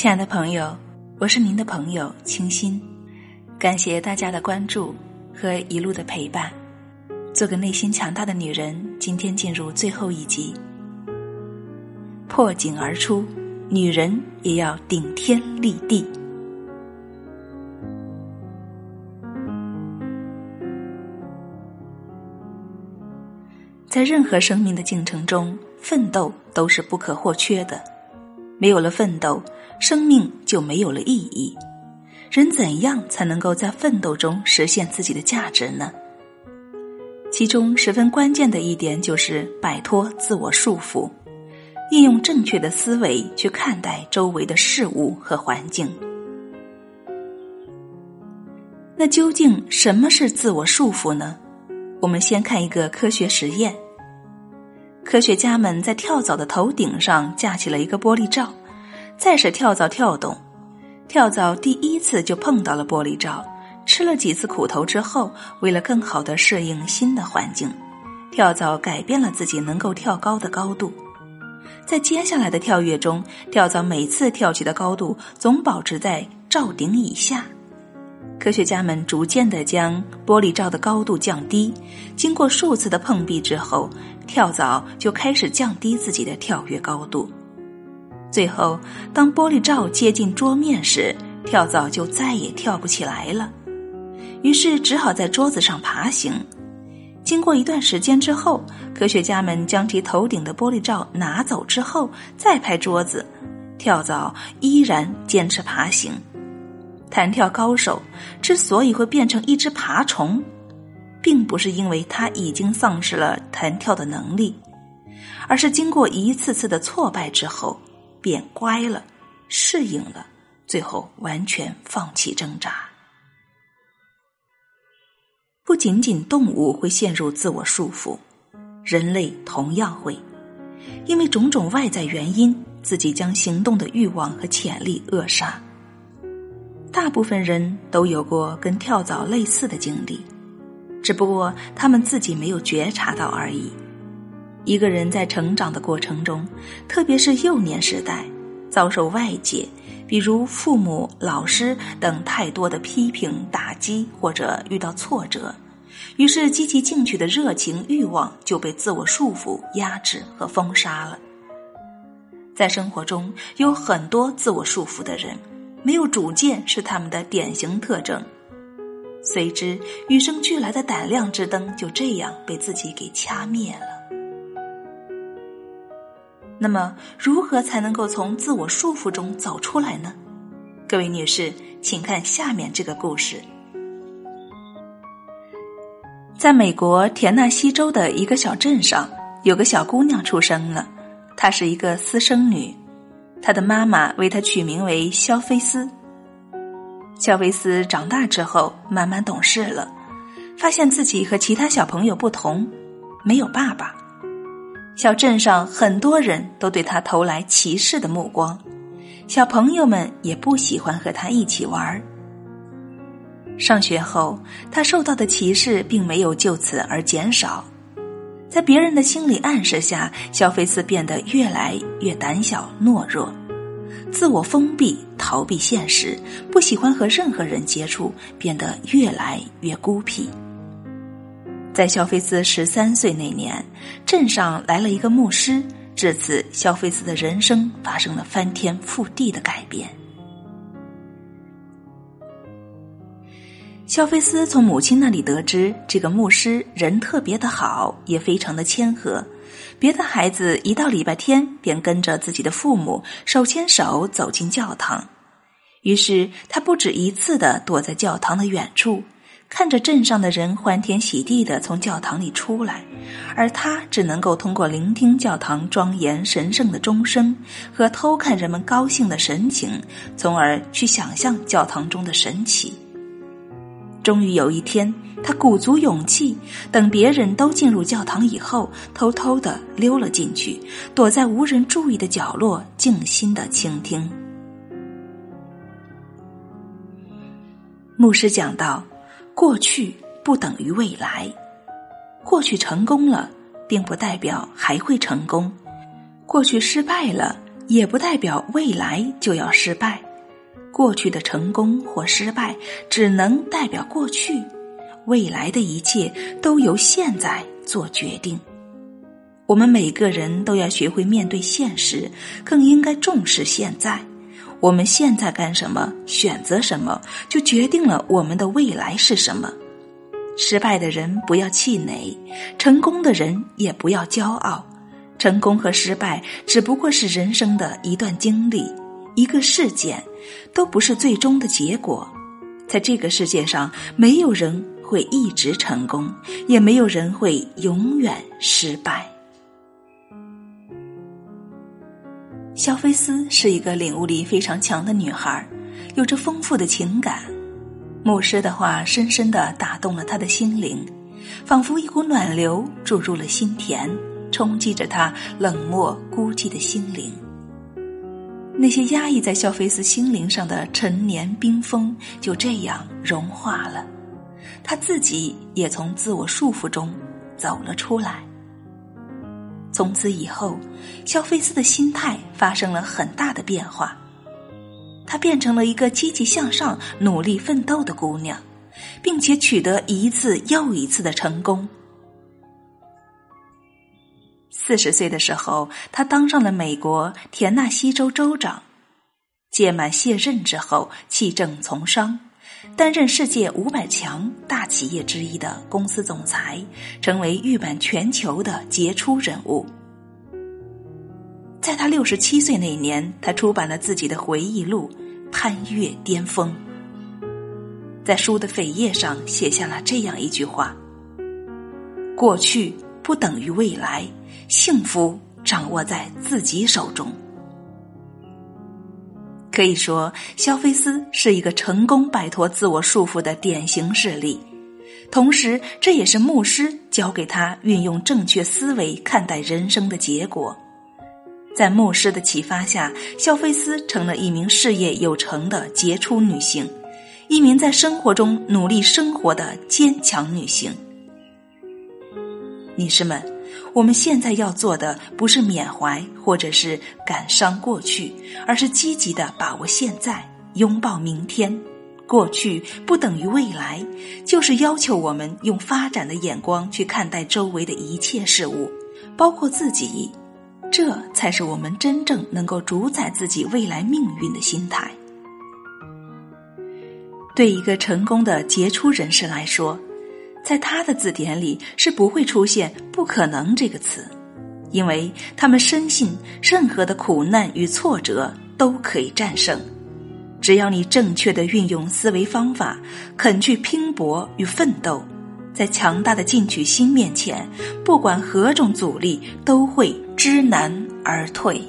亲爱的朋友，我是您的朋友清新，感谢大家的关注和一路的陪伴。做个内心强大的女人，今天进入最后一集，破茧而出，女人也要顶天立地。在任何生命的进程中，奋斗都是不可或缺的。没有了奋斗，生命就没有了意义。人怎样才能够在奋斗中实现自己的价值呢？其中十分关键的一点就是摆脱自我束缚，运用正确的思维去看待周围的事物和环境。那究竟什么是自我束缚呢？我们先看一个科学实验。科学家们在跳蚤的头顶上架起了一个玻璃罩，再是跳蚤跳动。跳蚤第一次就碰到了玻璃罩，吃了几次苦头之后，为了更好的适应新的环境，跳蚤改变了自己能够跳高的高度。在接下来的跳跃中，跳蚤每次跳起的高度总保持在罩顶以下。科学家们逐渐的将玻璃罩的高度降低，经过数次的碰壁之后，跳蚤就开始降低自己的跳跃高度。最后，当玻璃罩接近桌面时，跳蚤就再也跳不起来了，于是只好在桌子上爬行。经过一段时间之后，科学家们将其头顶的玻璃罩拿走之后，再拍桌子，跳蚤依然坚持爬行。弹跳高手之所以会变成一只爬虫，并不是因为他已经丧失了弹跳的能力，而是经过一次次的挫败之后，变乖了，适应了，最后完全放弃挣扎。不仅仅动物会陷入自我束缚，人类同样会，因为种种外在原因，自己将行动的欲望和潜力扼杀。大部分人都有过跟跳蚤类似的经历，只不过他们自己没有觉察到而已。一个人在成长的过程中，特别是幼年时代，遭受外界，比如父母、老师等太多的批评、打击，或者遇到挫折，于是积极进取的热情、欲望就被自我束缚、压制和封杀了。在生活中，有很多自我束缚的人。没有主见是他们的典型特征，随之与生俱来的胆量之灯就这样被自己给掐灭了。那么，如何才能够从自我束缚中走出来呢？各位女士，请看下面这个故事。在美国田纳西州的一个小镇上，有个小姑娘出生了，她是一个私生女。她的妈妈为她取名为肖菲斯。肖菲斯长大之后慢慢懂事了，发现自己和其他小朋友不同，没有爸爸。小镇上很多人都对他投来歧视的目光，小朋友们也不喜欢和他一起玩。上学后，他受到的歧视并没有就此而减少。在别人的心理暗示下，肖菲斯变得越来越胆小懦弱，自我封闭，逃避现实，不喜欢和任何人接触，变得越来越孤僻。在肖菲斯十三岁那年，镇上来了一个牧师，至此，肖菲斯的人生发生了翻天覆地的改变。肖菲斯从母亲那里得知，这个牧师人特别的好，也非常的谦和。别的孩子一到礼拜天，便跟着自己的父母手牵手走进教堂。于是他不止一次的躲在教堂的远处，看着镇上的人欢天喜地的从教堂里出来，而他只能够通过聆听教堂庄严神圣的钟声和偷看人们高兴的神情，从而去想象教堂中的神奇。终于有一天，他鼓足勇气，等别人都进入教堂以后，偷偷的溜了进去，躲在无人注意的角落，静心的倾听。牧师讲到：过去不等于未来，过去成功了，并不代表还会成功；过去失败了，也不代表未来就要失败。过去的成功或失败，只能代表过去。未来的一切都由现在做决定。我们每个人都要学会面对现实，更应该重视现在。我们现在干什么，选择什么，就决定了我们的未来是什么。失败的人不要气馁，成功的人也不要骄傲。成功和失败只不过是人生的一段经历，一个事件，都不是最终的结果。在这个世界上，没有人会一直成功，也没有人会永远失败。肖菲斯是一个领悟力非常强的女孩，有着丰富的情感。牧师的话深深的打动了她的心灵，仿佛一股暖流注入了心田，冲击着她冷漠孤寂的心灵。那些压抑在肖菲斯心灵上的陈年冰封就这样融化了，她自己也从自我束缚中走了出来。从此以后，肖菲斯的心态发生了很大的变化。她变成了一个积极向上、努力奋斗的姑娘，并且取得一次又一次的成功。四十岁的时候，她当上了美国田纳西州州长。届满卸任之后，弃政从商。担任世界五百强大企业之一的公司总裁，成为誉满全球的杰出人物。在他六十七岁那年，他出版了自己的回忆录《攀越巅峰》。在书的扉页上写下了这样一句话：“过去不等于未来，幸福掌握在自己手中。”可以说，肖菲斯是一个成功摆脱自我束缚的典型事例，同时这也是牧师教给他运用正确思维看待人生的结果。在牧师的启发下，肖菲斯成了一名事业有成的杰出女性，一名在生活中努力生活的坚强女性。女士们。我们现在要做的不是缅怀或者是感伤过去，而是积极的把握现在，拥抱明天。过去不等于未来，就是要求我们用发展的眼光去看待周围的一切事物，包括自己。这才是我们真正能够主宰自己未来命运的心态。对一个成功的杰出人士来说。在他的字典里是不会出现“不可能”这个词，因为他们深信任何的苦难与挫折都可以战胜。只要你正确的运用思维方法，肯去拼搏与奋斗，在强大的进取心面前，不管何种阻力都会知难而退。